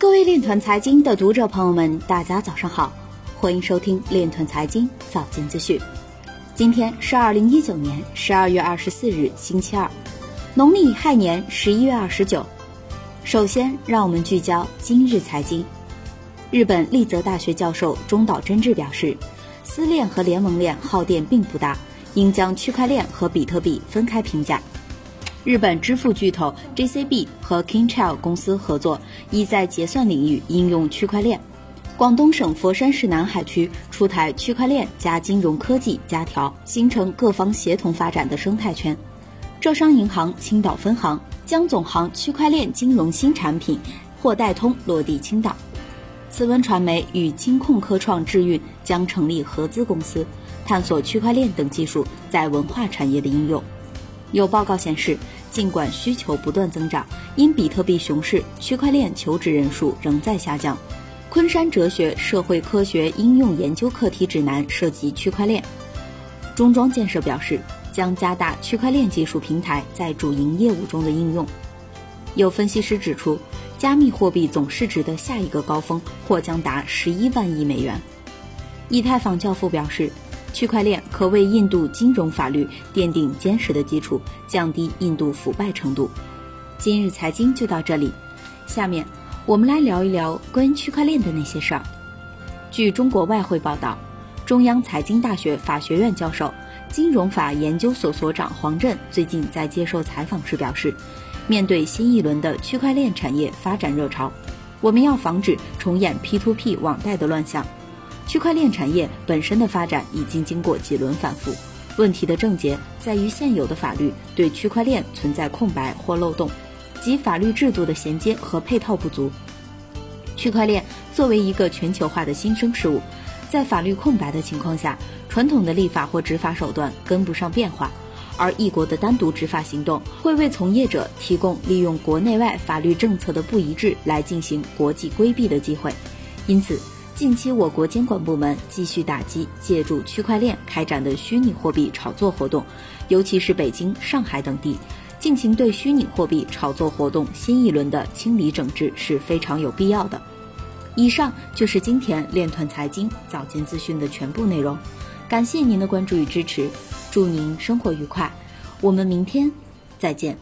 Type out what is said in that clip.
各位链团财经的读者朋友们，大家早上好，欢迎收听链团财经早间资讯。今天是二零一九年十二月二十四日，星期二，农历亥年十一月二十九。首先，让我们聚焦今日财经。日本立泽大学教授中岛真治表示，私链和联盟链耗电并不大，应将区块链和比特币分开评价。日本支付巨头 JCB 和 Kingchild 公司合作，已在结算领域应用区块链。广东省佛山市南海区出台区块链加金融科技加条，形成各方协同发展的生态圈。浙商银行青岛分行将总行区块链金融新产品货代通落地青岛。慈文传媒与金控科创智运将成立合资公司，探索区块链等技术在文化产业的应用。有报告显示，尽管需求不断增长，因比特币熊市，区块链求职人数仍在下降。昆山哲学社会科学应用研究课题指南涉及区块链。中装建设表示，将加大区块链技术平台在主营业务中的应用。有分析师指出，加密货币总市值的下一个高峰或将达十一万亿美元。以太坊教父表示。区块链可为印度金融法律奠定坚实的基础，降低印度腐败程度。今日财经就到这里，下面我们来聊一聊关于区块链的那些事儿。据中国外汇报道，中央财经大学法学院教授、金融法研究所所长黄震最近在接受采访时表示，面对新一轮的区块链产业发展热潮，我们要防止重演 P2P 网贷的乱象。区块链产业本身的发展已经经过几轮反复，问题的症结在于现有的法律对区块链存在空白或漏洞，及法律制度的衔接和配套不足。区块链作为一个全球化的新生事物，在法律空白的情况下，传统的立法或执法手段跟不上变化，而一国的单独执法行动会为从业者提供利用国内外法律政策的不一致来进行国际规避的机会，因此。近期，我国监管部门继续打击借助区块链开展的虚拟货币炒作活动，尤其是北京、上海等地，进行对虚拟货币炒作活动新一轮的清理整治是非常有必要的。以上就是今天链团财经早间资讯的全部内容，感谢您的关注与支持，祝您生活愉快，我们明天再见。